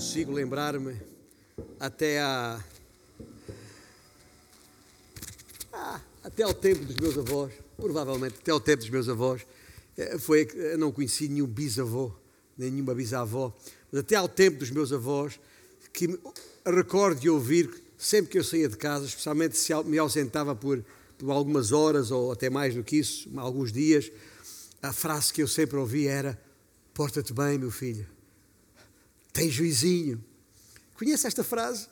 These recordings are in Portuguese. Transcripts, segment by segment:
consigo lembrar-me até a. Ah, até ao tempo dos meus avós, provavelmente até ao tempo dos meus avós, eh, foi, eu não conheci nenhum bisavô, nem nenhuma bisavó, mas até ao tempo dos meus avós, que me recordo de ouvir sempre que eu saía de casa, especialmente se me ausentava por, por algumas horas ou até mais do que isso, alguns dias, a frase que eu sempre ouvi era: Porta-te bem, meu filho tem juizinho. Conhece esta frase?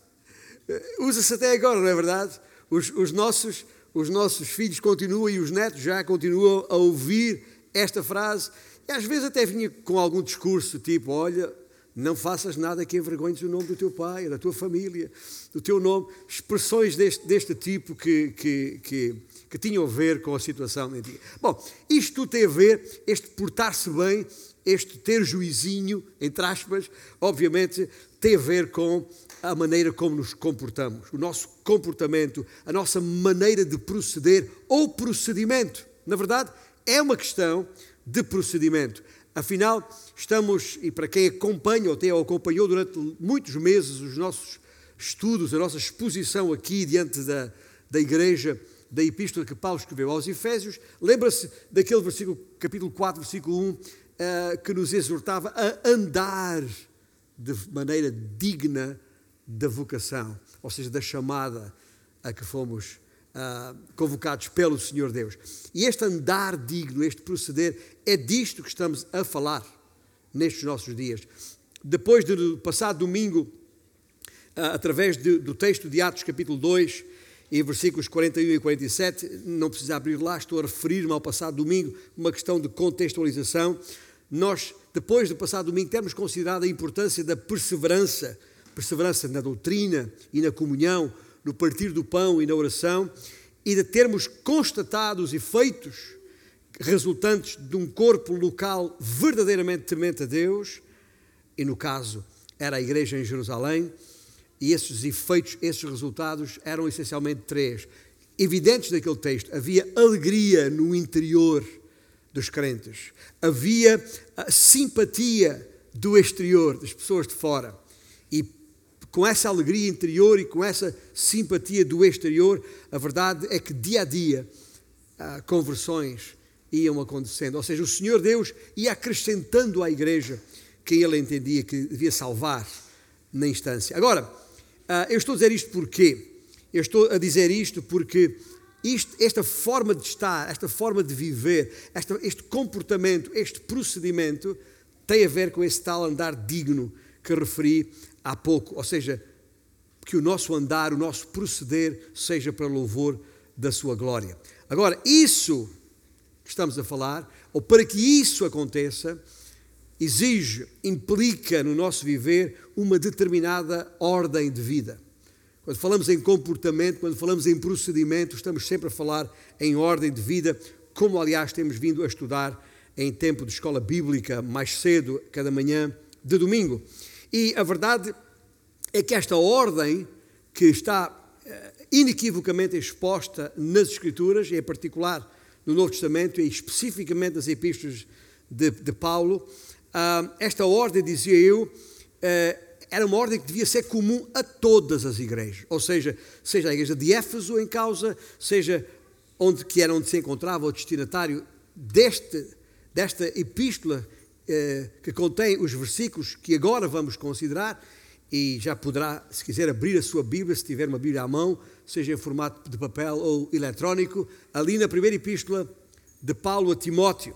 Eh, usa-se até agora, não é verdade? Os, os, nossos, os nossos filhos continuam e os netos já continuam a ouvir esta frase. E às vezes até vinha com algum discurso, tipo: Olha, não faças nada que envergonhes o nome do teu pai, da tua família, do teu nome. Expressões deste, deste tipo que, que, que, que tinham a ver com a situação. Bom, isto tudo tem a ver, este portar-se bem, este ter juizinho, entre aspas, obviamente tem a ver com a maneira como nos comportamos, o nosso comportamento, a nossa maneira de proceder ou procedimento. Na verdade, é uma questão de procedimento. Afinal, estamos, e para quem acompanha ou ou acompanhou durante muitos meses os nossos estudos, a nossa exposição aqui diante da, da igreja, da epístola que Paulo escreveu aos Efésios, lembra-se daquele versículo, capítulo 4, versículo 1, uh, que nos exortava a andar de maneira digna da vocação, ou seja, da chamada a que fomos uh, convocados pelo Senhor Deus. E este andar digno, este proceder, é disto que estamos a falar nestes nossos dias. Depois do passado domingo, uh, através de, do texto de Atos, capítulo 2, e versículos 41 e 47, não precisa abrir lá, estou a referir-me ao passado domingo, uma questão de contextualização nós, depois do passado domingo, temos considerado a importância da perseverança, perseverança na doutrina e na comunhão, no partir do pão e na oração, e de termos constatado os efeitos resultantes de um corpo local verdadeiramente temente a Deus, e no caso era a igreja em Jerusalém, e esses efeitos, esses resultados eram essencialmente três. Evidentes daquele texto, havia alegria no interior dos crentes. Havia simpatia do exterior, das pessoas de fora. E com essa alegria interior e com essa simpatia do exterior, a verdade é que dia a dia conversões iam acontecendo. Ou seja, o Senhor Deus ia acrescentando à igreja que ele entendia que devia salvar na instância. Agora, eu estou a dizer isto porquê? Eu estou a dizer isto porque isto, esta forma de estar, esta forma de viver, esta, este comportamento, este procedimento tem a ver com esse tal andar digno que referi há pouco. Ou seja, que o nosso andar, o nosso proceder seja para louvor da sua glória. Agora, isso que estamos a falar, ou para que isso aconteça, exige, implica no nosso viver uma determinada ordem de vida. Quando falamos em comportamento, quando falamos em procedimento, estamos sempre a falar em ordem de vida, como aliás temos vindo a estudar em tempo de escola bíblica, mais cedo, cada manhã de domingo. E a verdade é que esta ordem, que está eh, inequivocamente exposta nas Escrituras, e em particular no Novo Testamento, e especificamente nas epístolas de, de Paulo, ah, esta ordem, dizia eu, eh, era uma ordem que devia ser comum a todas as igrejas, ou seja, seja a igreja de Éfeso em causa, seja onde que era onde se encontrava o destinatário deste, desta epístola eh, que contém os versículos que agora vamos considerar, e já poderá, se quiser, abrir a sua Bíblia, se tiver uma Bíblia à mão, seja em formato de papel ou eletrónico, ali na primeira epístola de Paulo a Timóteo,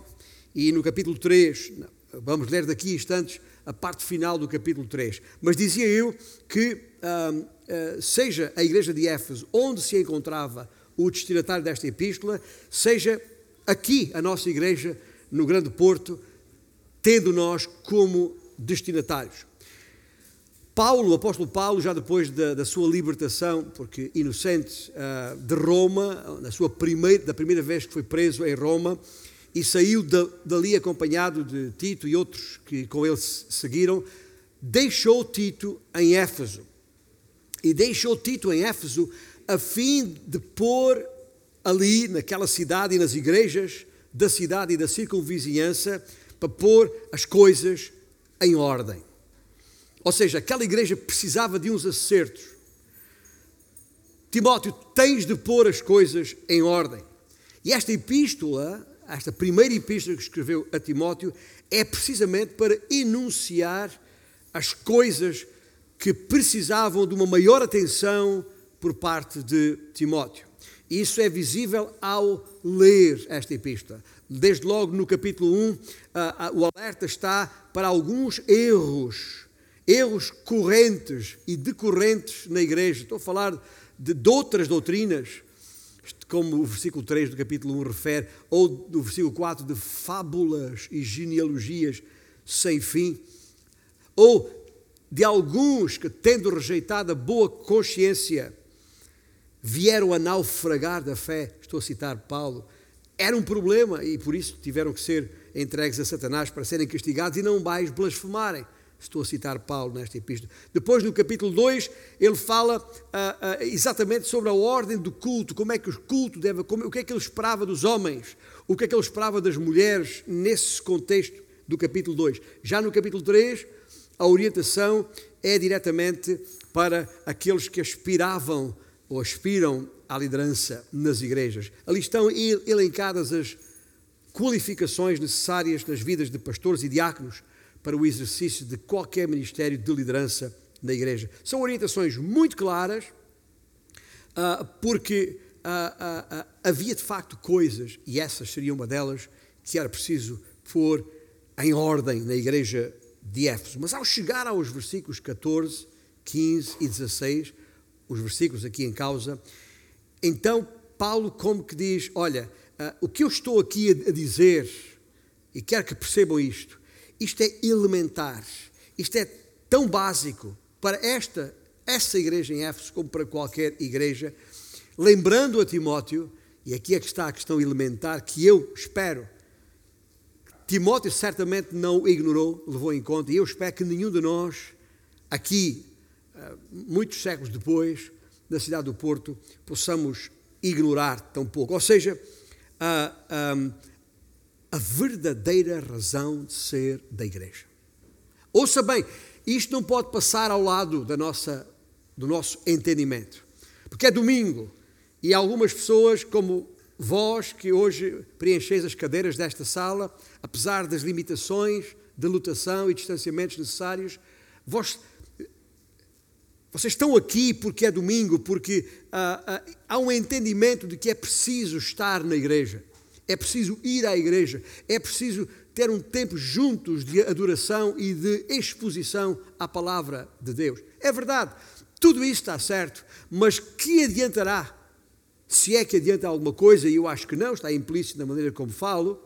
e no capítulo 3, vamos ler daqui a instantes, a parte final do capítulo 3. Mas dizia eu que, uh, seja a igreja de Éfeso, onde se encontrava o destinatário desta epístola, seja aqui a nossa igreja, no Grande Porto, tendo nós como destinatários. Paulo, o apóstolo Paulo, já depois da, da sua libertação, porque inocente, uh, de Roma, na sua primeira, da primeira vez que foi preso em Roma, e saiu dali acompanhado de Tito e outros que com ele seguiram, deixou Tito em Éfeso. E deixou Tito em Éfeso a fim de pôr ali, naquela cidade e nas igrejas da cidade e da circunvizinhança, para pôr as coisas em ordem. Ou seja, aquela igreja precisava de uns acertos. Timóteo, tens de pôr as coisas em ordem. E esta epístola, esta primeira epístola que escreveu a Timóteo, é precisamente para enunciar as coisas que precisavam de uma maior atenção por parte de Timóteo. Isso é visível ao ler esta epístola. Desde logo no capítulo 1, o alerta está para alguns erros, erros correntes e decorrentes na igreja. Estou a falar de, de outras doutrinas, como o versículo 3 do capítulo 1 refere, ou do versículo 4 de fábulas e genealogias sem fim, ou de alguns que, tendo rejeitado a boa consciência, vieram a naufragar da fé. Estou a citar Paulo. Era um problema e por isso tiveram que ser entregues a Satanás para serem castigados e não mais blasfemarem. Estou a citar Paulo nesta epístola. Depois, no capítulo 2, ele fala uh, uh, exatamente sobre a ordem do culto, como é que o culto deve, como, o que é que ele esperava dos homens, o que é que ele esperava das mulheres nesse contexto do capítulo 2. Já no capítulo 3, a orientação é diretamente para aqueles que aspiravam ou aspiram à liderança nas igrejas. Ali estão elencadas as qualificações necessárias nas vidas de pastores e diáconos para o exercício de qualquer ministério de liderança na igreja. São orientações muito claras, uh, porque uh, uh, havia de facto coisas, e essas seriam uma delas, que era preciso pôr em ordem na igreja de Éfeso. Mas ao chegar aos versículos 14, 15 e 16, os versículos aqui em causa, então Paulo como que diz, olha, o que eu estou aqui a dizer, e quero que percebam isto, isto é elementar, isto é tão básico para esta, essa igreja em Éfeso como para qualquer igreja, lembrando a Timóteo, e aqui é que está a questão elementar, que eu espero, Timóteo certamente não ignorou, levou em conta, e eu espero que nenhum de nós, aqui, eh, muitos séculos depois, na cidade do Porto, possamos ignorar tão pouco. Ou seja, a, a, a verdadeira razão de ser da igreja. Ouça bem, isto não pode passar ao lado da nossa, do nosso entendimento, porque é domingo e algumas pessoas, como vós que hoje preencheis as cadeiras desta sala, apesar das limitações de lotação e distanciamentos necessários, vós, vocês estão aqui porque é domingo, porque ah, ah, há um entendimento de que é preciso estar na igreja. É preciso ir à igreja, é preciso ter um tempo juntos de adoração e de exposição à palavra de Deus. É verdade, tudo isso está certo, mas que adiantará? Se é que adianta alguma coisa, e eu acho que não, está implícito na maneira como falo,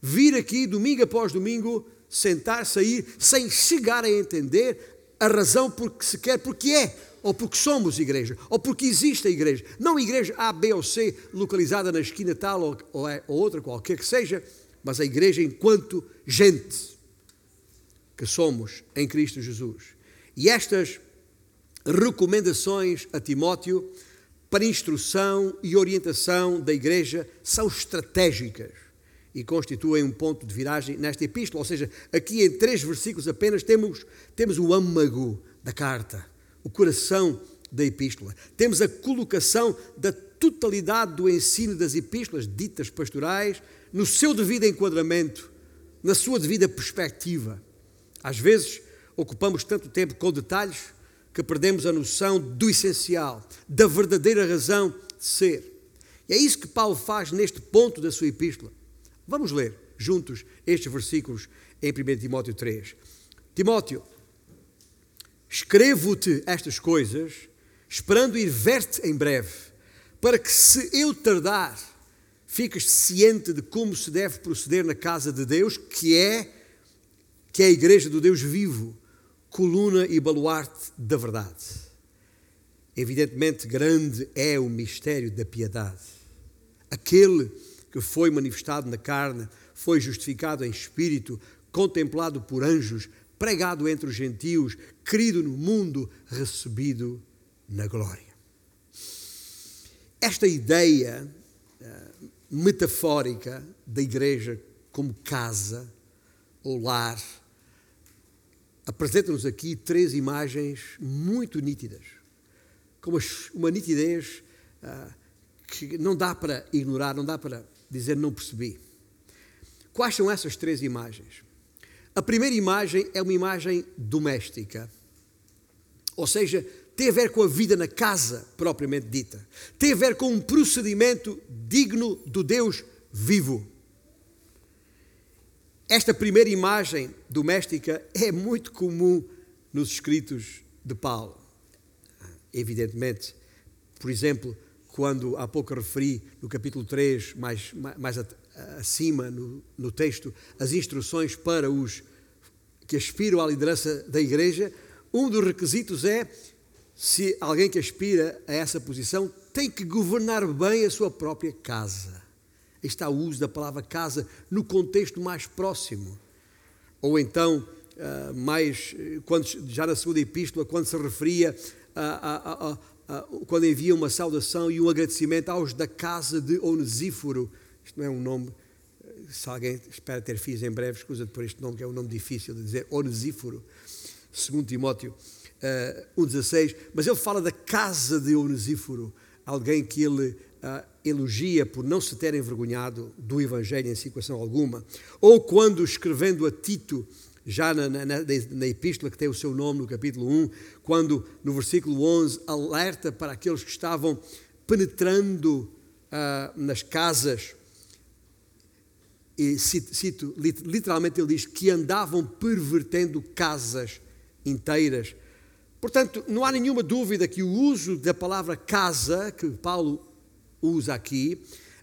vir aqui domingo após domingo, sentar, sair, sem chegar a entender a razão por que se quer, porque é ou porque somos igreja, ou porque existe a igreja. Não igreja A, B ou C, localizada na esquina tal ou, ou, é, ou outra, qualquer que seja, mas a igreja enquanto gente que somos em Cristo Jesus. E estas recomendações a Timóteo para instrução e orientação da igreja são estratégicas e constituem um ponto de viragem nesta epístola. Ou seja, aqui em três versículos apenas temos, temos o âmago da carta o coração da epístola. Temos a colocação da totalidade do ensino das epístolas ditas pastorais no seu devido enquadramento, na sua devida perspectiva. Às vezes ocupamos tanto tempo com detalhes que perdemos a noção do essencial, da verdadeira razão de ser. E é isso que Paulo faz neste ponto da sua epístola. Vamos ler juntos estes versículos em 1 Timóteo 3. Timóteo, Escrevo-te estas coisas, esperando ir ver-te em breve, para que, se eu tardar, fiques ciente de como se deve proceder na casa de Deus, que é que é a igreja do Deus vivo, coluna e baluarte da verdade. Evidentemente, grande é o mistério da piedade. Aquele que foi manifestado na carne, foi justificado em espírito, contemplado por anjos, pregado entre os gentios, querido no mundo, recebido na glória. Esta ideia uh, metafórica da igreja como casa ou lar apresenta-nos aqui três imagens muito nítidas, com uma, nitidez uh, que não dá para ignorar, não dá para dizer não percebi. Quais são essas três imagens? A primeira imagem é uma imagem doméstica, ou seja, tem a ver com a vida na casa propriamente dita, tem a ver com um procedimento digno do Deus vivo. Esta primeira imagem doméstica é muito comum nos escritos de Paulo. Evidentemente, por exemplo, quando há pouco referi no capítulo 3, mais, mais acima no, no texto, as instruções para os que aspiram à liderança da igreja, um dos requisitos é se alguém que aspira a essa posição tem que governar bem a sua própria casa está o uso da palavra casa no contexto mais próximo. Ou então, ah, mais, quando, já na segunda epístola, quando se referia a, a, a, quando envia uma saudação e um agradecimento aos da casa de Onesíforo. Isto não é um nome, se alguém espera ter filhos em breve, escusa por este nome, que é um nome difícil de dizer, Onesíforo, segundo Timóteo uh, 1,16, mas ele fala da casa de Onesíforo, alguém que ele uh, elogia por não se ter envergonhado do Evangelho em situação alguma, ou quando escrevendo a Tito, já na, na, na, na, epístola que tem o seu nome no capítulo 1, quando no versículo 11 alerta para aqueles que estavam penetrando uh, nas casas, e cito, cito, literalmente ele diz que andavam pervertendo casas inteiras. Portanto, não há nenhuma dúvida que o uso da palavra casa, que Paulo usa aqui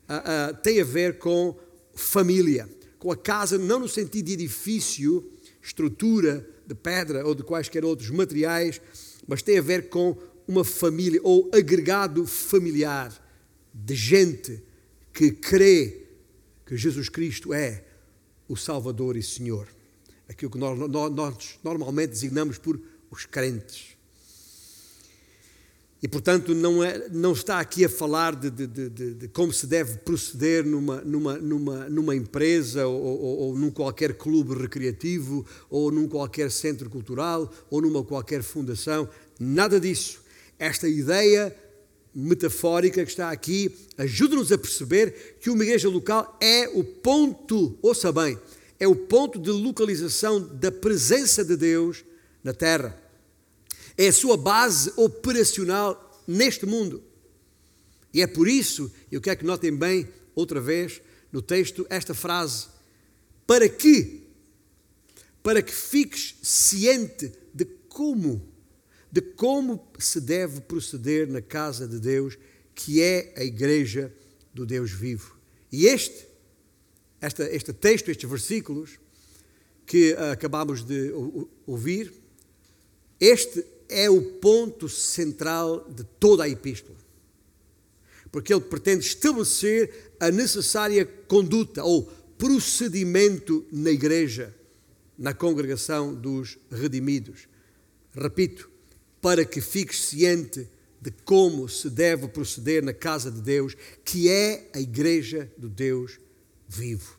uh, uh, tem a ver com família, com a casa, não no sentido de edifício, estrutura de pedra ou de quaisquer outros materiais, mas tem a ver com uma família ou agregado familiar de gente que crê que Jesus Cristo é o Salvador e Senhor. Aquilo que nós, nós, normalmente designamos por os crentes. E, portanto, não, é, não está aqui a falar de, de, de, de como se deve proceder numa, numa, numa, numa empresa ou, ou, ou, num qualquer clube recreativo ou num qualquer centro cultural ou numa qualquer fundação. Nada disso. Esta ideia metafórica que está aqui ajuda-nos a perceber que uma igreja local é o ponto, ouça bem, é o ponto de localização da presença de Deus na terra é a sua base operacional neste mundo. E é por isso, eu quero que notem bem, outra vez, no texto, esta frase: para que? Para que fiques ciente de como, de como se deve proceder na casa de Deus, que é a igreja do Deus vivo. E este, esta, este texto, estes versículos que acabamos de ouvir, este é o ponto central de toda a epístola. Porque ele pretende estabelecer a necessária conduta ou procedimento na igreja, na congregação dos redimidos. Repito, para que fiques ciente de como se deve proceder na casa de Deus, que é a igreja do Deus vivo.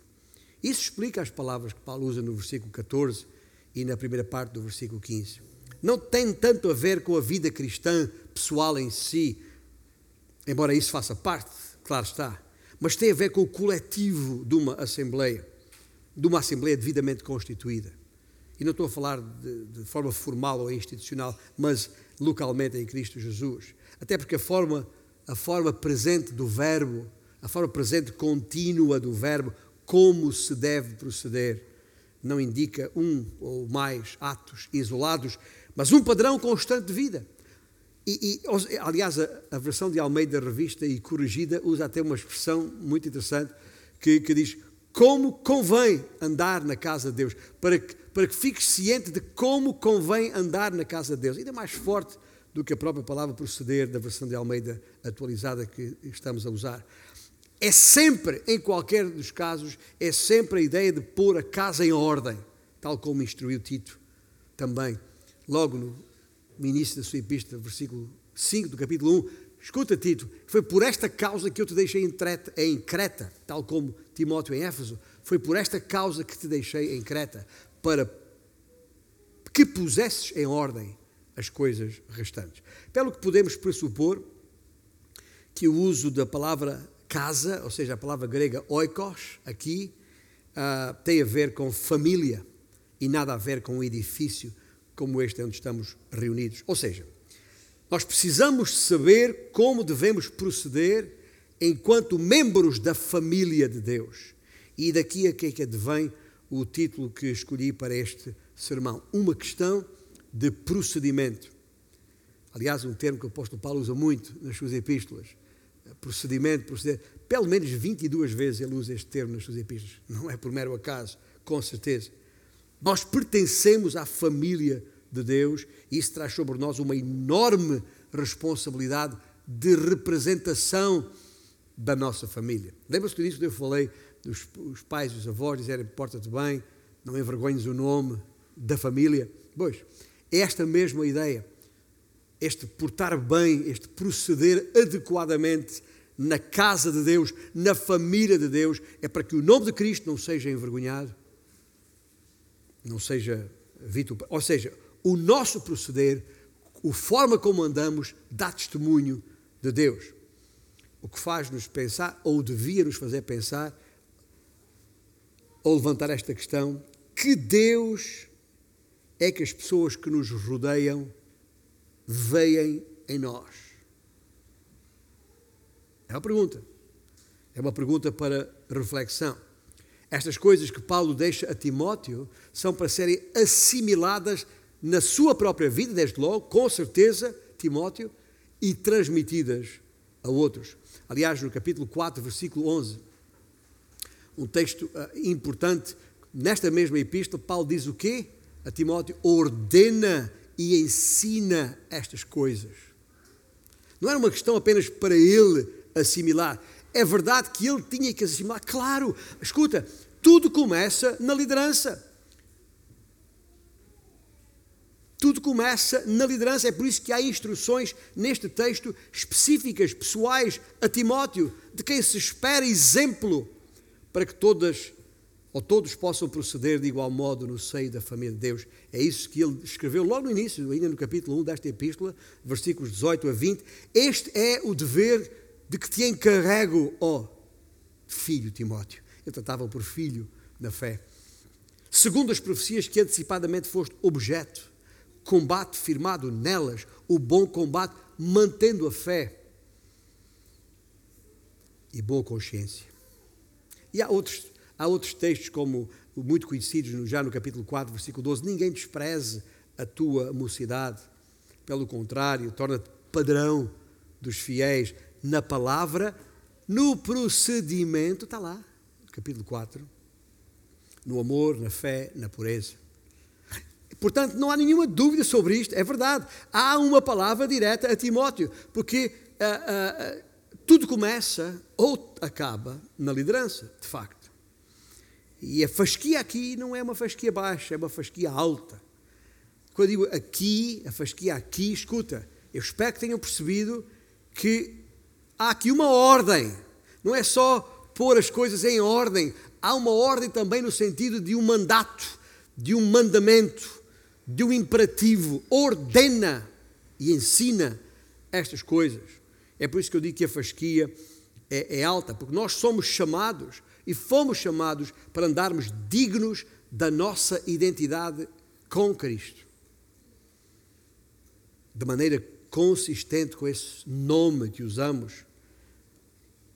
Isso explica as palavras que Paulo usa no versículo 14 e na primeira parte do versículo 15 não tem tanto a ver com a vida cristã pessoal em si, embora isso faça parte, claro está, mas tem a ver com o coletivo de uma assembleia, de uma assembleia devidamente constituída. E não estou a falar de, de forma formal ou institucional, mas localmente em Cristo Jesus. Até porque a forma, a forma presente do verbo, a forma presente contínua do verbo, como se deve proceder, não indica um ou mais atos isolados, mas um padrão constante de vida. E, e aliás, a, a, versão de Almeida revista e corrigida usa até uma expressão muito interessante que, que diz como convém andar na casa de Deus, para que, para que fiques ciente de como convém andar na casa de Deus. Ainda mais forte do que a própria palavra proceder da versão de Almeida atualizada que estamos a usar. É sempre, em qualquer dos casos, é sempre a ideia de pôr a casa em ordem, tal como instruiu Tito também logo no início da sua epístola, versículo 5 do capítulo 1, escuta Tito, foi por esta causa que eu te deixei em Creta, tal como Timóteo em Éfeso, foi por esta causa que te deixei em Creta, para que pusesses em ordem as coisas restantes. Pelo que podemos pressupor que o uso da palavra casa, ou seja, a palavra grega oikos, aqui, uh, tem a ver com família e nada a ver com um edifício como este onde estamos reunidos. Ou seja, nós precisamos saber como devemos proceder enquanto membros da família de Deus. E daqui a que é que advém o título que escolhi para este sermão. Uma questão de procedimento. Aliás, um termo que o apóstolo Paulo usa muito nas suas epístolas. Procedimento, proceder. Pelo menos 22 vezes ele usa este termo nas suas epístolas. Não é por mero acaso, com certeza. Nós pertencemos à família de Deus e isso traz sobre nós uma enorme responsabilidade de representação da nossa família. Lembra-se eu disse que eu falei dos os pais e os avós dizerem porta-te bem, não envergonhes o nome da família? Pois, é esta mesma ideia, este portar bem, este proceder adequadamente na casa de Deus, na família de Deus, é para que o nome de Cristo não seja envergonhado, não seja vituperado. Ou seja, o nosso proceder, a forma como andamos, dá testemunho de Deus. O que faz-nos pensar, ou devia nos fazer pensar, ou levantar esta questão: que Deus é que as pessoas que nos rodeiam veem em nós? É uma pergunta. É uma pergunta para reflexão. Estas coisas que Paulo deixa a Timóteo são para serem assimiladas na sua própria vida, desde logo, com certeza, Timóteo, e transmitidas a outros. Aliás, no capítulo 4, versículo 11, um texto uh, importante, nesta mesma epístola, Paulo diz o quê? A Timóteo, ordena e ensina estas coisas. Não era uma questão apenas para ele assimilar. É verdade que ele tinha que assimilar. Claro, escuta, tudo começa na liderança. Tudo começa na liderança. É por isso que há instruções neste texto específicas, pessoais, a Timóteo, de quem se espera exemplo para que todas ou todos possam proceder de igual modo no seio da família de Deus. É isso que ele escreveu logo no início, ainda no capítulo 1 desta epístola, versículos 18 a 20. Este é o dever de que te encarrego, ó filho Timóteo. Ele tratava por filho na fé. Segundo as profecias que antecipadamente foste objeto, combate firmado nelas, o bom combate, mantendo a fé e boa consciência. E há outros, há outros textos, como muito conhecidos já no capítulo 4, versículo 12: Ninguém despreze a tua mocidade, pelo contrário, torna-te padrão dos fiéis na palavra, no procedimento, está lá, capítulo 4, no amor, na fé, na pureza. Portanto, não há nenhuma dúvida sobre isto, é verdade. Há uma palavra direta a Timóteo, porque uh, uh, tudo começa ou acaba na liderança, de facto. E a fasquia aqui não é uma fasquia baixa, é uma fasquia alta. Quando eu digo aqui, a fasquia aqui, escuta, eu espero que tenham percebido que há aqui uma ordem. Não é só pôr as coisas em ordem, há uma ordem também no sentido de um mandato, de um mandamento, de um imperativo. Ordena e ensina estas coisas. É por isso que eu digo que a fasquia é, é alta, porque nós somos chamados e fomos chamados para andarmos dignos da nossa identidade com Cristo. De maneira consistente com esse nome que usamos,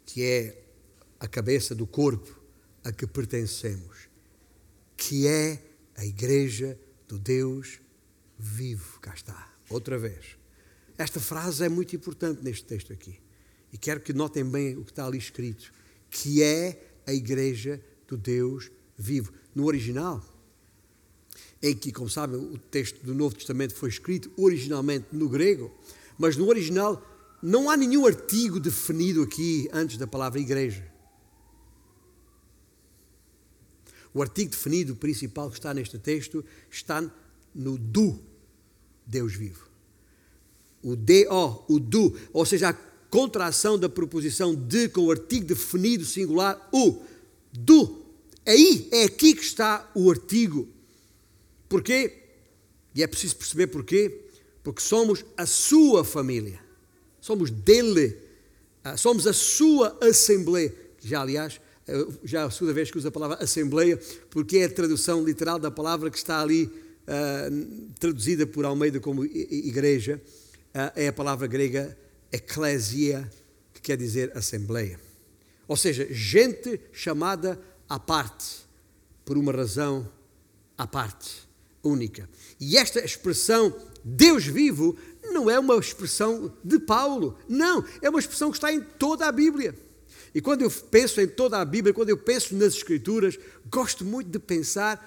que é a cabeça do corpo a que pertencemos, que é a igreja do Deus vivo. Cá está, outra vez. Esta frase é muito importante neste texto aqui. E quero que notem bem o que está ali escrito, que é a igreja do Deus vivo. No original, em que, como sabem, o texto do Novo Testamento foi escrito originalmente no grego, mas no original não há nenhum artigo definido aqui antes da palavra igreja. O artigo definido principal que está neste texto está no do Deus vivo. O do, o do, ou seja, a contração da proposição de com o artigo definido singular o do. Aí é aqui que está o artigo. Porquê? E é preciso perceber porquê? Porque somos a sua família. Somos dele. Ah, somos a sua assembleia. Já, aliás, eh, já é a segunda vez que usa a palavra assembleia, porque é a tradução literal da palavra que está ali uh, traduzida por Almeida como igreja. Uh, é a palavra grega eclésia, que quer dizer assembleia. Ou seja, gente chamada à parte, por uma razão à parte, única. E esta expressão Deus vivo não é uma expressão de Paulo, não, é uma expressão que está em toda a Bíblia. E quando eu penso em toda a Bíblia, quando eu penso nas Escrituras, gosto muito de pensar.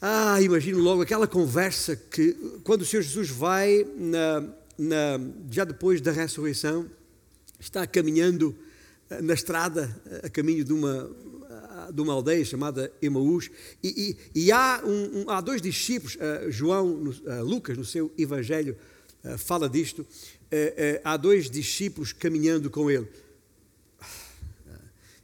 Ah, imagino logo aquela conversa que, quando o Senhor Jesus vai, na, na, já depois da ressurreição, está caminhando eh, na estrada, eh, a caminho de uma, de uma aldeia chamada Emaús, e, e, e há, um, um, há dois discípulos, uh, João, uh, Lucas, no seu Evangelho, uh, fala disto, há dois discípulos caminhando com ele.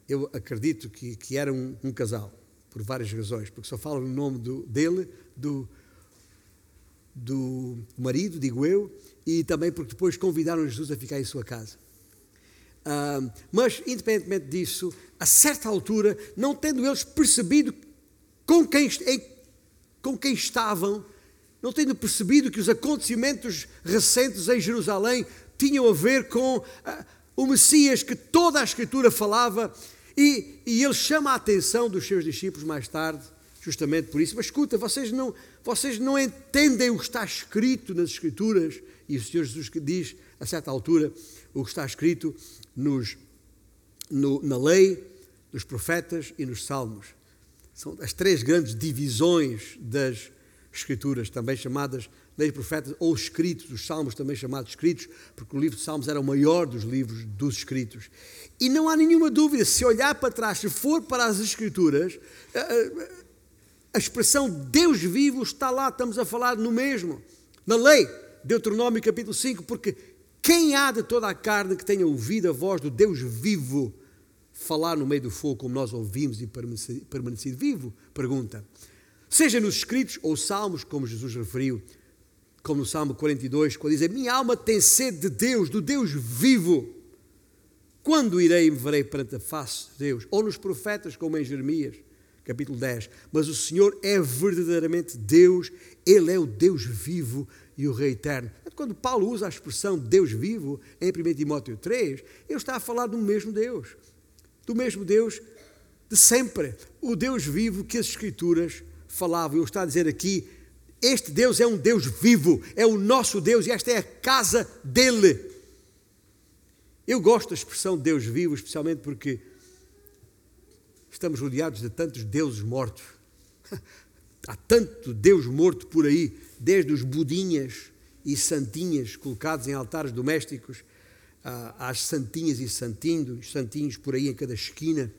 Eu acredito que, que era um, um, casal, por várias razões, porque só fala no nome do, dele, do, do marido, digo eu, e também porque depois convidaram Jesus a ficar em sua casa. Uh, mas, independentemente disso, a certa altura, não tendo eles percebido com quem, com quem estavam, não tendo percebido que os acontecimentos recentes em Jerusalém tinham a ver com uh, o Messias que toda a Escritura falava, e, e ele chama a atenção dos seus discípulos mais tarde, justamente por isso. Mas escuta, vocês não, vocês não entendem o que está escrito nas Escrituras, e o Senhor Jesus diz, a certa altura, o que está escrito nos, no, na lei, nos profetas e nos salmos. São as três grandes divisões das Escrituras, também chamadas leis profetas ou escritos, os salmos também chamados escritos, porque o livro de Salmos era o maior dos livros dos escritos. E não há nenhuma dúvida, se olhar para trás, se for para as Escrituras, a, a expressão Deus vivo está lá, estamos a falar no mesmo. Na lei, Deuteronômio capítulo 5, porque quem há de toda a carne que tenha ouvido a voz do Deus vivo falar no meio do fogo, como nós ouvimos e permanecido vivo? Pergunta. Seja nos escritos ou salmos, como Jesus referiu, como no Salmo 42, quando diz: Minha alma tem sede de Deus, do Deus vivo. Quando irei e me verei perante a face de Deus? Ou nos profetas, como em Jeremias, capítulo 10. Mas o Senhor é verdadeiramente Deus, Ele é o Deus vivo e o Rei eterno. Quando Paulo usa a expressão Deus vivo em 1 Timóteo 3, ele está a falar do mesmo Deus, do mesmo Deus de sempre, o Deus vivo que as Escrituras falavam. Ele está a dizer aqui: este Deus é um Deus vivo, é o nosso Deus e esta é a casa dele. Eu gosto da expressão Deus vivo, especialmente porque estamos rodeados de tantos deuses mortos. Há tanto Deus morto por aí, desde os budinhas e santinhas colocados em altares domésticos, às santinhas e santinhos, santinhos por aí em cada esquina,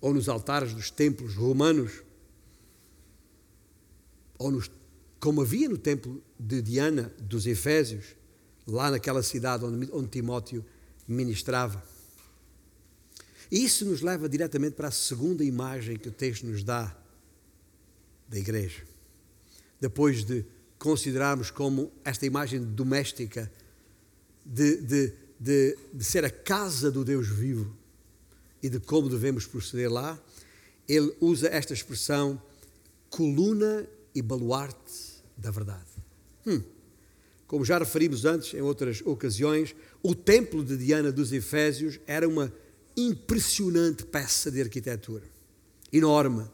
ou nos altares dos templos romanos, ou nos, como havia no templo de Diana dos Efésios, lá naquela cidade onde, onde Timóteo ministrava. E isso nos leva diretamente para a segunda imagem que o texto nos dá da igreja. Depois de considerarmos como esta imagem doméstica de, de, de, de ser a casa do Deus vivo e de como devemos proceder lá, ele usa esta expressão coluna e baluarte da verdade. Hum. Como já referimos antes em outras ocasiões, o templo de Diana dos Efésios era uma impressionante peça de arquitetura. Enorme,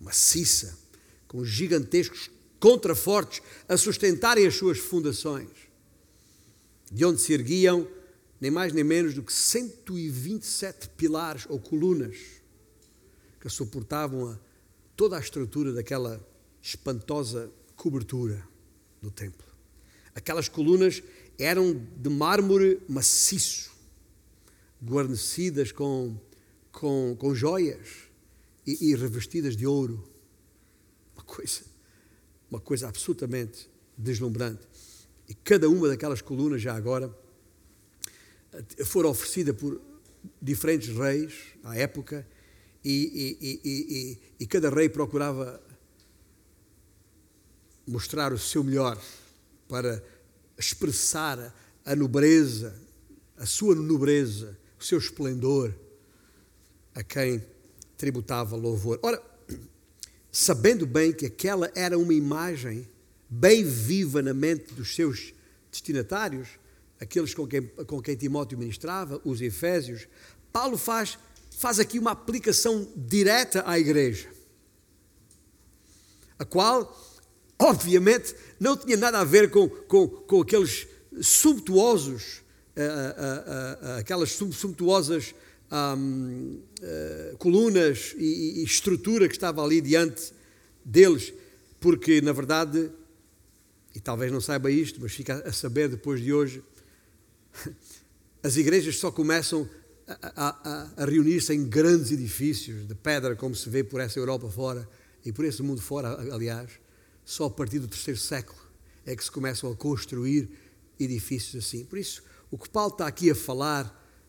maciça, com gigantescos contrafortes a sustentarem as suas fundações, de onde se erguiam nem mais nem menos do que 127 pilares ou colunas que suportavam a, toda a estrutura daquela espantosa cobertura do templo. Aquelas colunas eram de mármore maciço, guarnecidas com, com, com joias e, e revestidas de ouro. Uma coisa, uma coisa absolutamente deslumbrante. E cada uma daquelas colunas, já agora, fora oferecida por diferentes reis à época, e, e, e, e cada rei procurava mostrar o seu melhor, para expressar a nobreza, a sua nobreza, seu esplendor, a quem tributava louvor. Ora, sabendo bem que aquela era uma imagem bem viva na mente dos seus destinatários, aqueles com quem, com quem Timóteo ministrava, os Efésios, Paulo faz, faz aqui uma aplicação direta à igreja, a qual, obviamente, não tinha nada a ver com, com, com aqueles sumptuosos, uh, aquelas sumptuosas um, colunas e, e estrutura que estava ali diante deles, porque, na verdade, e talvez não saiba isto, mas fica a saber depois de hoje, as igrejas só começam a, a, a reunir-se em grandes edifícios de pedra, como se vê por essa Europa fora e por esse mundo fora, aliás, só a partir do terceiro século é que se começam a construir edifícios assim. Por isso, o que Paulo está aqui a falar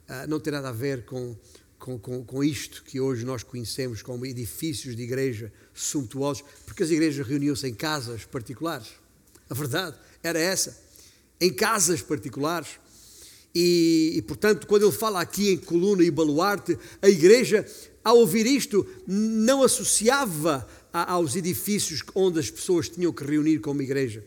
uh, não tem nada a ver com, com, com, com, isto que hoje nós conhecemos como edifícios de igreja suntuosos, porque as igrejas reuniam-se em casas particulares. A verdade era essa, em casas particulares. E, e, portanto, quando ele fala aqui em coluna e baluarte, a igreja, ao ouvir isto, não associava a, aos edifícios onde as pessoas tinham que reunir como igreja,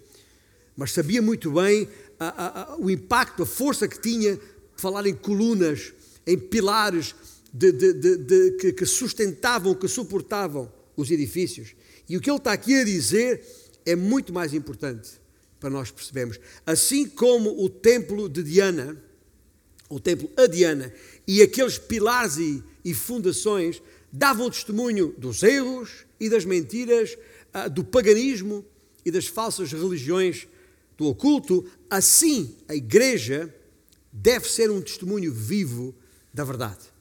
mas sabia muito bem a, a, o impacto, a força que tinha falar em colunas, em pilares de, de, de, que, que sustentavam, que suportavam os edifícios. E o que ele está aqui a dizer é muito mais importante para nós percebermos. Assim como o templo de Diana, o templo a Diana, e aqueles pilares e, e fundações davam testemunho dos erros e das mentiras, ah, do paganismo e das falsas religiões do oculto, assim a igreja deve ser um testemunho vivo da verdade.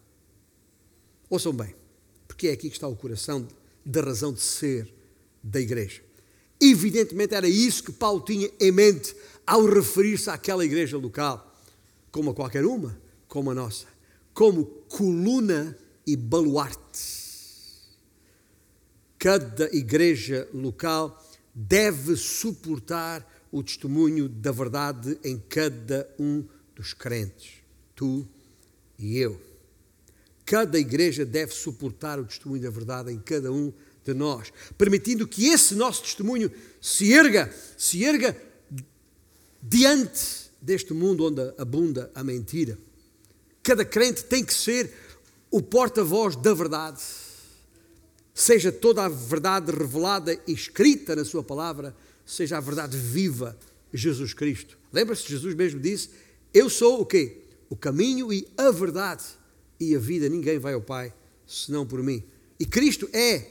Ouçam bem, porque é aqui que está o coração da razão de ser da igreja. Evidentemente era isso que Paulo tinha em mente ao referir-se àquela igreja local, como a qualquer uma, como a nossa, como coluna e baluarte. Cada igreja local deve suportar o testemunho da verdade em cada um dos crentes, tu e eu. Cada igreja deve suportar o testemunho da verdade em cada um de nós, permitindo que esse nosso testemunho se erga, se erga diante deste mundo onde abunda a mentira. Cada crente tem que ser o porta-voz da verdade. Seja toda a verdade revelada e escrita na sua palavra, seja a verdade viva, Jesus Cristo. Lembra-se, Jesus mesmo disse: Eu sou o quê? O caminho e a verdade e a vida. Ninguém vai ao Pai senão por mim. E Cristo é,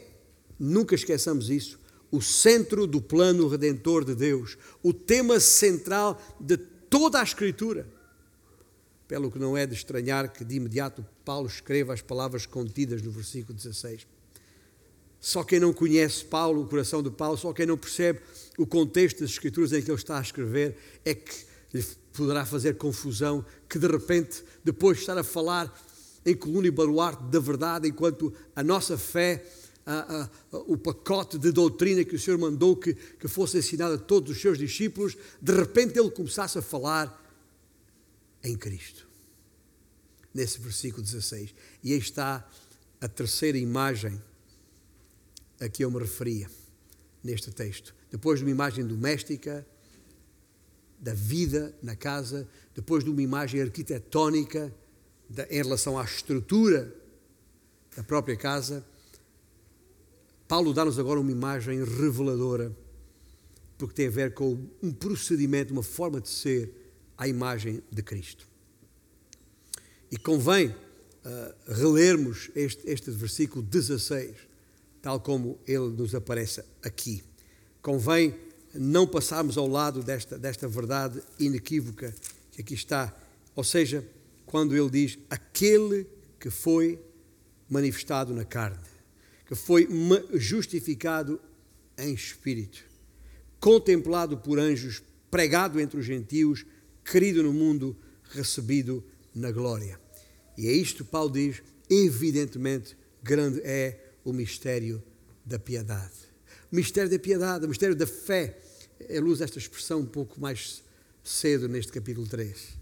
nunca esqueçamos isso, o centro do plano redentor de Deus, o tema central de toda a Escritura. Pelo que não é de estranhar que de imediato Paulo escreva as palavras contidas no versículo 16. Só quem não conhece Paulo, o coração de Paulo, só quem não percebe o contexto das Escrituras em que ele está a escrever, é que lhe poderá fazer confusão que de repente, depois de estar a falar em coluna e baluarte da verdade, enquanto a nossa fé, a, a, o pacote de doutrina que o Senhor mandou que, que fosse ensinado a todos os seus discípulos, de repente ele começasse a falar em Cristo. Nesse versículo 16. E aí está a terceira imagem a que eu me referia neste texto. Depois de uma imagem doméstica, da vida na casa, depois de uma imagem arquitetónica da, em relação à estrutura da própria casa, Paulo dá-nos agora uma imagem reveladora, porque tem a ver com um procedimento, uma forma de ser à imagem de Cristo. E convém uh, relermos este, este versículo 16 tal como ele nos aparece aqui. Convém não passarmos ao lado desta, desta verdade inequívoca que aqui está. Ou seja, quando ele diz aquele que foi manifestado na carne, que foi justificado em espírito, contemplado por anjos, pregado entre os gentios, querido no mundo, recebido na glória. E é isto Paulo diz, evidentemente, grande é o mistério da piedade. O mistério da piedade, o mistério da fé. ele usa esta expressão um pouco mais cedo neste capítulo 3.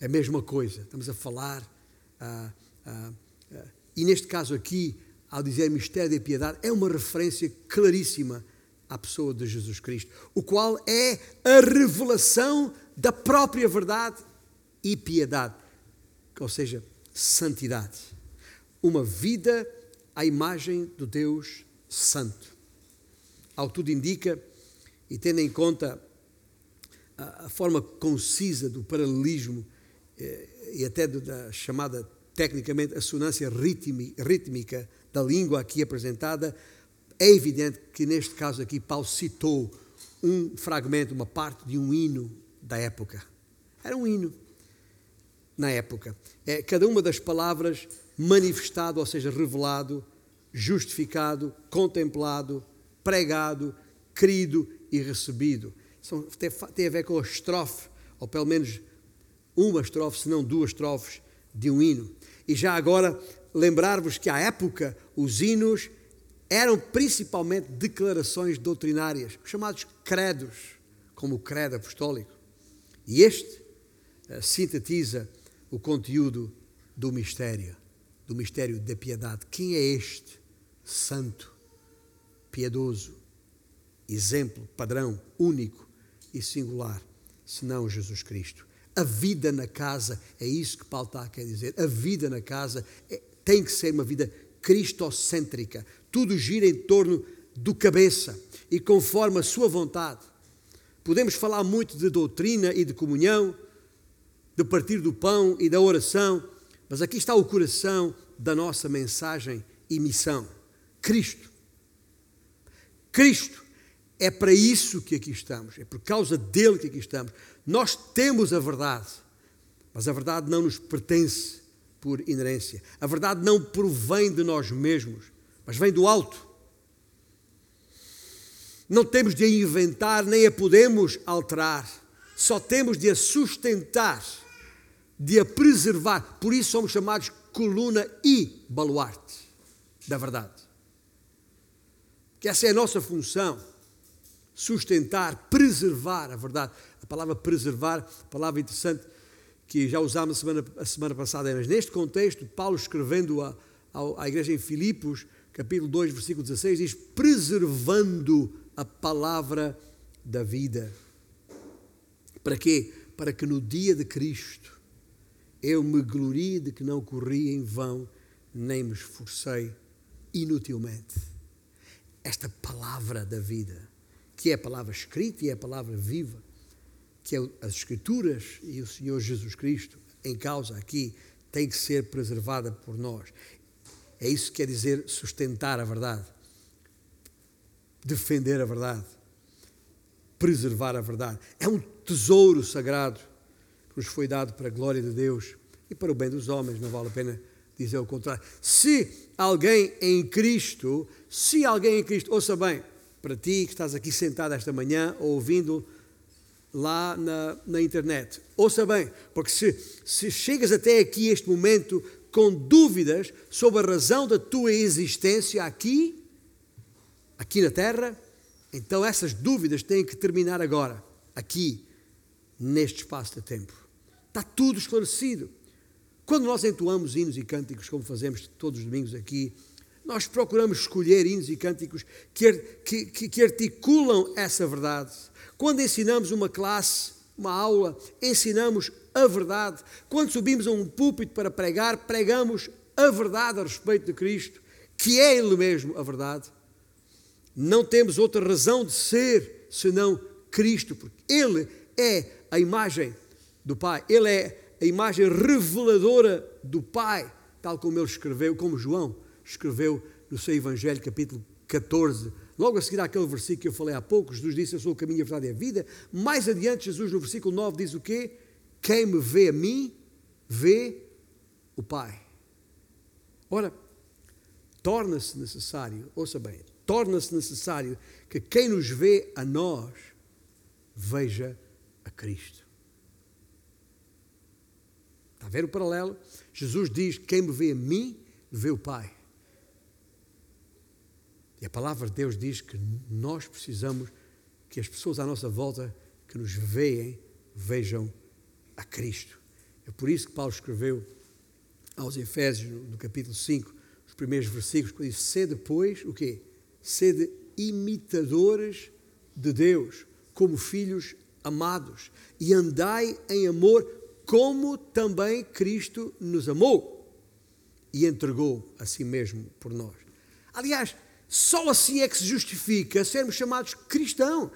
É a mesma coisa, estamos a falar, ah, ah, ah, e neste caso aqui, ao dizer mistério da piedade, é uma referência claríssima à pessoa de Jesus Cristo, o qual é a revelação da própria verdade e piedade, ou seja, santidade. Uma vida à imagem do Deus Santo. Ao tudo indica, e tendo em conta a, forma concisa do paralelismo eh, e até da chamada tecnicamente assonância rítmica da língua aqui apresentada, é evidente que neste caso aqui Paulo citou um fragmento, uma parte de um hino da época. Era um hino na época. É cada uma das palavras manifestado, ou seja, revelado, justificado, contemplado, pregado, querido e recebido. São, tem, tem a ver com a estrofe, ou pelo menos uma estrofe, se não duas estrofes de um hino. E já agora lembrar-vos que à época os hinos eram principalmente declarações doutrinárias, chamados credos, como o credo apostólico. E este uh, sintetiza o conteúdo do mistério, do mistério da piedade. Quem é este santo, piedoso, exemplo, padrão, único e singular, senão Jesus Cristo? A vida na casa, é isso que Paulo está a querer dizer. A vida na casa é, tem que ser uma vida cristocêntrica. Tudo gira em torno do cabeça e conforme a sua vontade. Podemos falar muito de doutrina e de comunhão, de partir do pão e da oração, mas aqui está o coração da nossa mensagem e missão: Cristo. Cristo. É para isso que aqui estamos, é por causa dele que aqui estamos. Nós temos a verdade, mas a verdade não nos pertence por inerência. A verdade não provém de nós mesmos, mas vem do alto. Não temos de a inventar, nem a podemos alterar. Só temos de a sustentar, de a preservar. Por isso somos chamados coluna e baluarte da verdade. Que essa é a nossa função. Sustentar, preservar a verdade. A palavra preservar, palavra interessante que já usámos a semana, a semana passada, mas neste contexto, Paulo escrevendo a, a, à igreja em Filipos, capítulo 2, versículo 16, diz: preservando a palavra da vida. Para quê? Para que no dia de Cristo eu me glorie de que não corri em vão, nem me esforcei inutilmente. Esta palavra da vida, que é a palavra escrita e é a palavra viva, que é as Escrituras e o Senhor Jesus Cristo em causa aqui, tem que ser preservada por nós. É isso que quer dizer sustentar a verdade defender a verdade, preservar a verdade. É um tesouro sagrado nos foi dado para a glória de Deus e para o bem dos homens, não vale a pena dizer o contrário. Se alguém em Cristo, se alguém em Cristo, ouça bem, para ti que estás aqui sentado esta manhã ouvindo lá na, na internet, ouça bem, porque se, se chegas até aqui este momento com dúvidas sobre a razão da tua existência aqui, aqui na Terra, então essas dúvidas têm que terminar agora, aqui, neste espaço de tempo. Está tudo esclarecido. Quando nós entoamos hinos e cânticos, como fazemos todos os domingos aqui, nós procuramos escolher hinos e cânticos que, que, que articulam essa verdade. Quando ensinamos uma classe, uma aula, ensinamos a verdade. Quando subimos a um púlpito para pregar, pregamos a verdade a respeito de Cristo, que é Ele mesmo a verdade não temos outra razão de ser senão Cristo, porque Ele é a imagem do Pai, Ele é a imagem reveladora do Pai, tal como ele escreveu, como João escreveu no seu Evangelho, capítulo 14. Logo a seguir àquele versículo que eu falei há pouco, Jesus disse: Eu sou o caminho, a verdade e a vida. Mais adiante, Jesus, no versículo 9, diz o quê? Quem me vê a mim, vê o Pai. Ora, torna-se necessário, ouça bem, torna-se necessário que quem nos vê a nós veja a Cristo. Está a ver o paralelo? Jesus diz: Quem me vê a mim, vê o Pai. E a palavra de Deus diz que nós precisamos que as pessoas à nossa volta que nos veem vejam a Cristo. É por isso que Paulo escreveu aos Efésios, no capítulo 5, os primeiros versículos, quando diz: Sede, depois o quê? Sede imitadores de Deus, como filhos amados, e andai em amor, como também Cristo nos amou e entregou a si mesmo por nós. Aliás, só assim é que se justifica sermos chamados cristãos.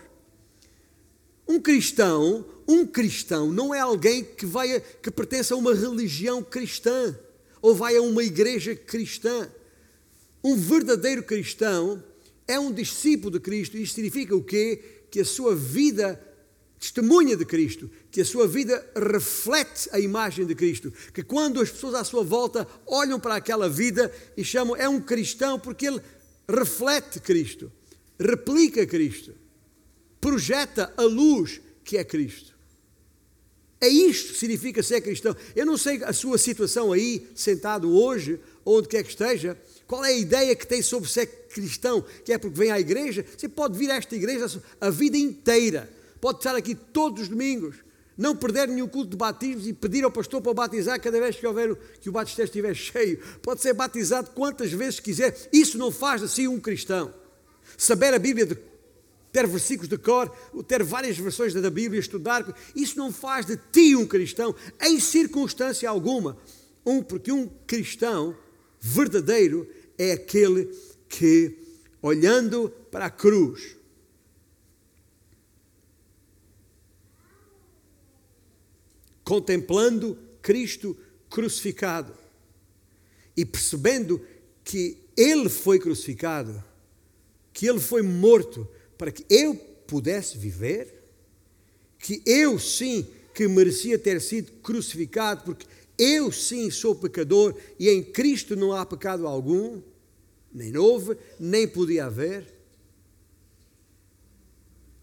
Um cristão, um cristão não é alguém que vai que pertence a uma religião cristã ou vai a uma igreja cristã. Um verdadeiro cristão é um discípulo de Cristo. Isto significa o quê? Que a sua vida testemunha de Cristo, que a sua vida reflete a imagem de Cristo, que quando as pessoas à sua volta olham para aquela vida e chamam é um cristão porque ele reflete Cristo, replica Cristo, projeta a luz que é Cristo. É isto que significa ser cristão. Eu não sei a sua situação aí, sentado hoje, onde quer que esteja, qual é a ideia que tem sobre ser cristão, que é porque vem à igreja. Você pode vir a esta igreja a vida inteira, pode estar aqui todos os domingos, não perder nenhum culto de batismos e pedir ao pastor para o batizar cada vez que houver que o batistério estiver cheio. Pode ser batizado quantas vezes quiser. Isso não faz de si um cristão. Saber a Bíblia de ter versículos de cor, ter várias versões da Bíblia, estudar, isso não faz de ti um cristão, em circunstância alguma. Um, porque um cristão verdadeiro é aquele que, olhando para a cruz, contemplando Cristo crucificado e percebendo que Ele foi crucificado, que Ele foi morto para que eu pudesse viver, que eu sim que merecia ter sido crucificado, porque eu sim sou pecador e em Cristo não há pecado algum, nem houve, nem podia haver.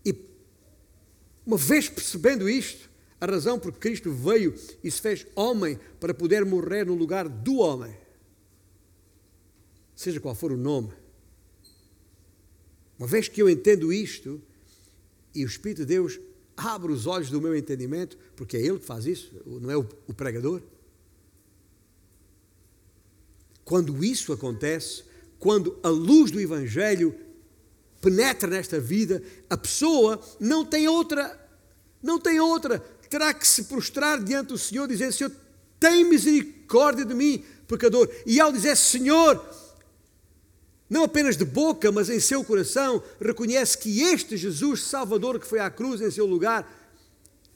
E uma vez percebendo isto, a razão por que Cristo veio e se fez homem para poder morrer no lugar do homem, seja qual for o nome, uma vez que eu entendo isto, e o Espírito de Deus abre os olhos do meu entendimento, porque é Ele que faz isso, não é o, o pregador. Quando isso acontece, quando a luz do Evangelho penetra nesta vida, a pessoa não tem outra, não tem outra, terá que se prostrar diante do Senhor, dizer: Senhor, tem misericórdia de mim, pecador. E ao dizer Senhor, não apenas de boca, mas em seu coração, reconhece que este Jesus Salvador que foi à cruz em seu lugar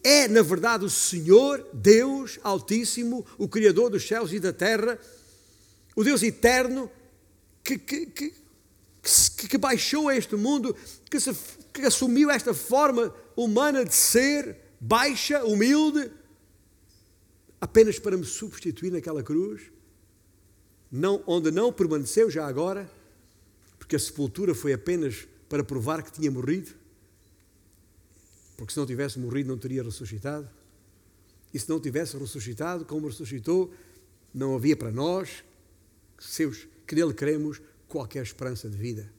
é, na verdade, o Senhor, Deus Altíssimo, o Criador dos céus e da terra, o Deus eterno que, que, que, que baixou a este mundo, que, se, que assumiu esta forma humana de ser, baixa, humilde, apenas para me substituir naquela cruz, não, onde não permaneceu já agora porque a sepultura foi apenas para provar que tinha morrido, porque se não tivesse morrido não teria ressuscitado. E se não tivesse ressuscitado, como ressuscitou, não havia para nós, seus, que nele cremos, qualquer esperança de vida.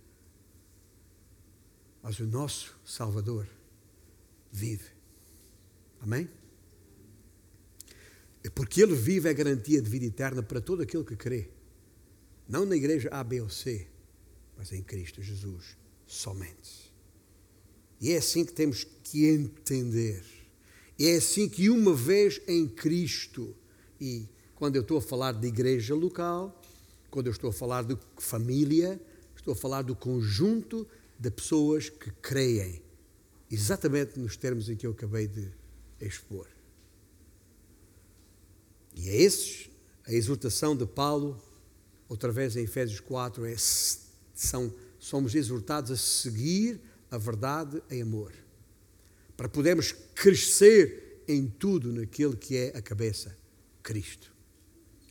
Mas o nosso Salvador vive. Amém? Porque Ele vive é garantia de vida eterna para todo aquele que crê. Não na igreja A, B ou C, mas em Cristo Jesus somente. E é assim que temos que entender. É assim que uma vez em Cristo, e quando eu estou a falar de igreja local, quando eu estou a falar de família, estou a falar do conjunto de pessoas que creem, exatamente nos termos em que eu acabei de expor. E é esses a exortação de Paulo, outra vez em Efésios 4, é são, somos exortados a seguir a verdade em amor, para podermos crescer em tudo naquele que é a cabeça, Cristo.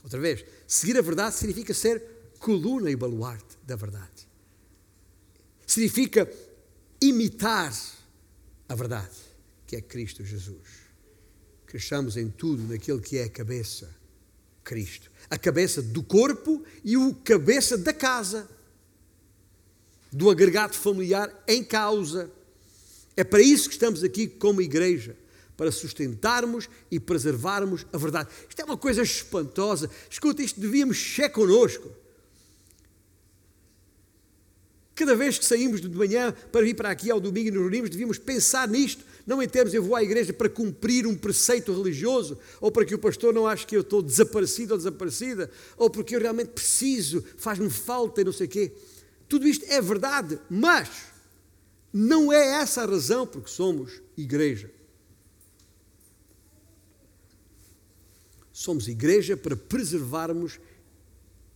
Outra vez, seguir a verdade significa ser coluna e baluarte da verdade. Significa imitar a verdade, que é Cristo Jesus. Cresçamos em tudo naquele que é a cabeça, Cristo. A cabeça do corpo e o cabeça da casa do agregado familiar em causa. É para isso que estamos aqui como igreja para sustentarmos e preservarmos a verdade. Isto é uma coisa espantosa. Escuta, isto devíamos mexer connosco. Cada vez que saímos de manhã para vir para aqui ao domingo e nos reunimos, devíamos pensar nisto. Não em termos, eu vou à igreja para cumprir um preceito religioso, ou para que o pastor não ache que eu estou desaparecido ou desaparecida, ou porque eu realmente preciso, faz-me falta e não sei o quê. Tudo isto é verdade, mas não é essa a razão porque somos igreja. Somos igreja para preservarmos,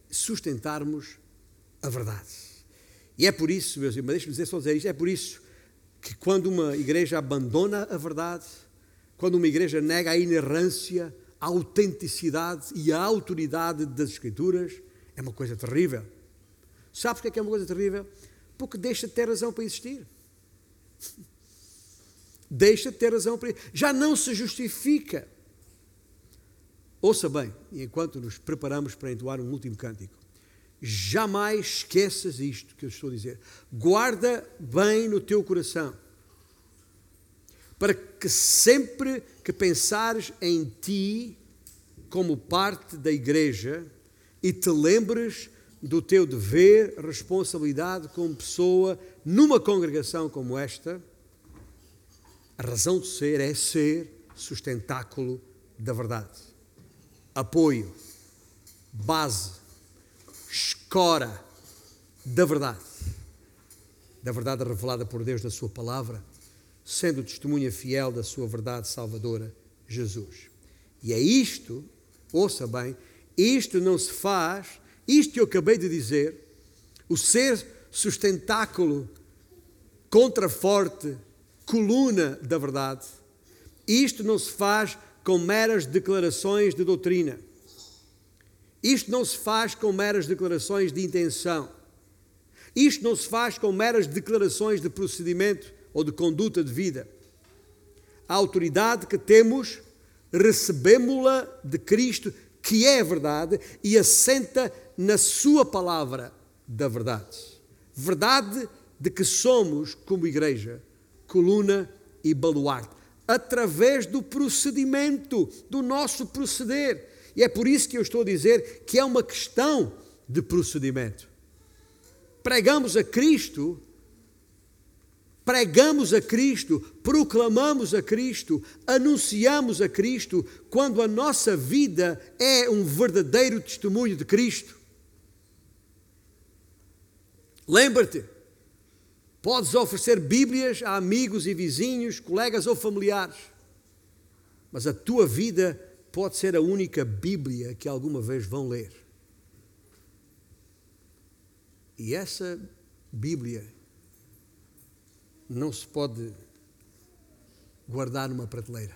sustentarmos a verdade. E é por isso, meus irmãos, deixe-me dizer só dizer isto, é por isso que quando uma igreja abandona a verdade, quando uma igreja nega a inerrância, a autenticidade e a autoridade das Escrituras, é uma coisa terrível. Sabe porque é que é uma coisa terrível? Porque deixa de ter razão para existir. Deixa de ter razão para Já não se justifica. Ouça bem, enquanto nos preparamos para entoar um último cântico jamais esqueças isto que eu estou a dizer. Guarda bem no teu coração, para que sempre que pensares em ti como parte da igreja e te lembres do teu dever, responsabilidade como pessoa numa congregação como esta, a razão de ser é ser sustentáculo da verdade, apoio, base, escora da verdade, da verdade revelada por Deus na Sua palavra, sendo testemunha fiel da Sua verdade salvadora, Jesus. E é isto, ouça bem, isto não se faz, isto que eu acabei de dizer, o ser sustentáculo, contraforte, coluna da verdade, isto não se faz com meras declarações de doutrina. Isto não se faz com meras declarações de intenção. Isto não se faz com meras declarações de procedimento ou de conduta de vida. A autoridade que temos, recebemos-la de Cristo, que é verdade, e assenta na Sua palavra da verdade. Verdade de que somos, como igreja, coluna e baluarte, através do procedimento, do nosso proceder e é por isso que eu estou a dizer que é uma questão de procedimento. Pregamos a Cristo, pregamos a Cristo, proclamamos a Cristo, anunciamos a Cristo, quando a nossa vida é um verdadeiro testemunho de Cristo. Lembra-te, podes oferecer Bíblias a amigos e vizinhos, colegas ou familiares, mas a tua vida pode ser a única Bíblia que alguma vez vão ler. E essa Bíblia não se pode guardar numa prateleira.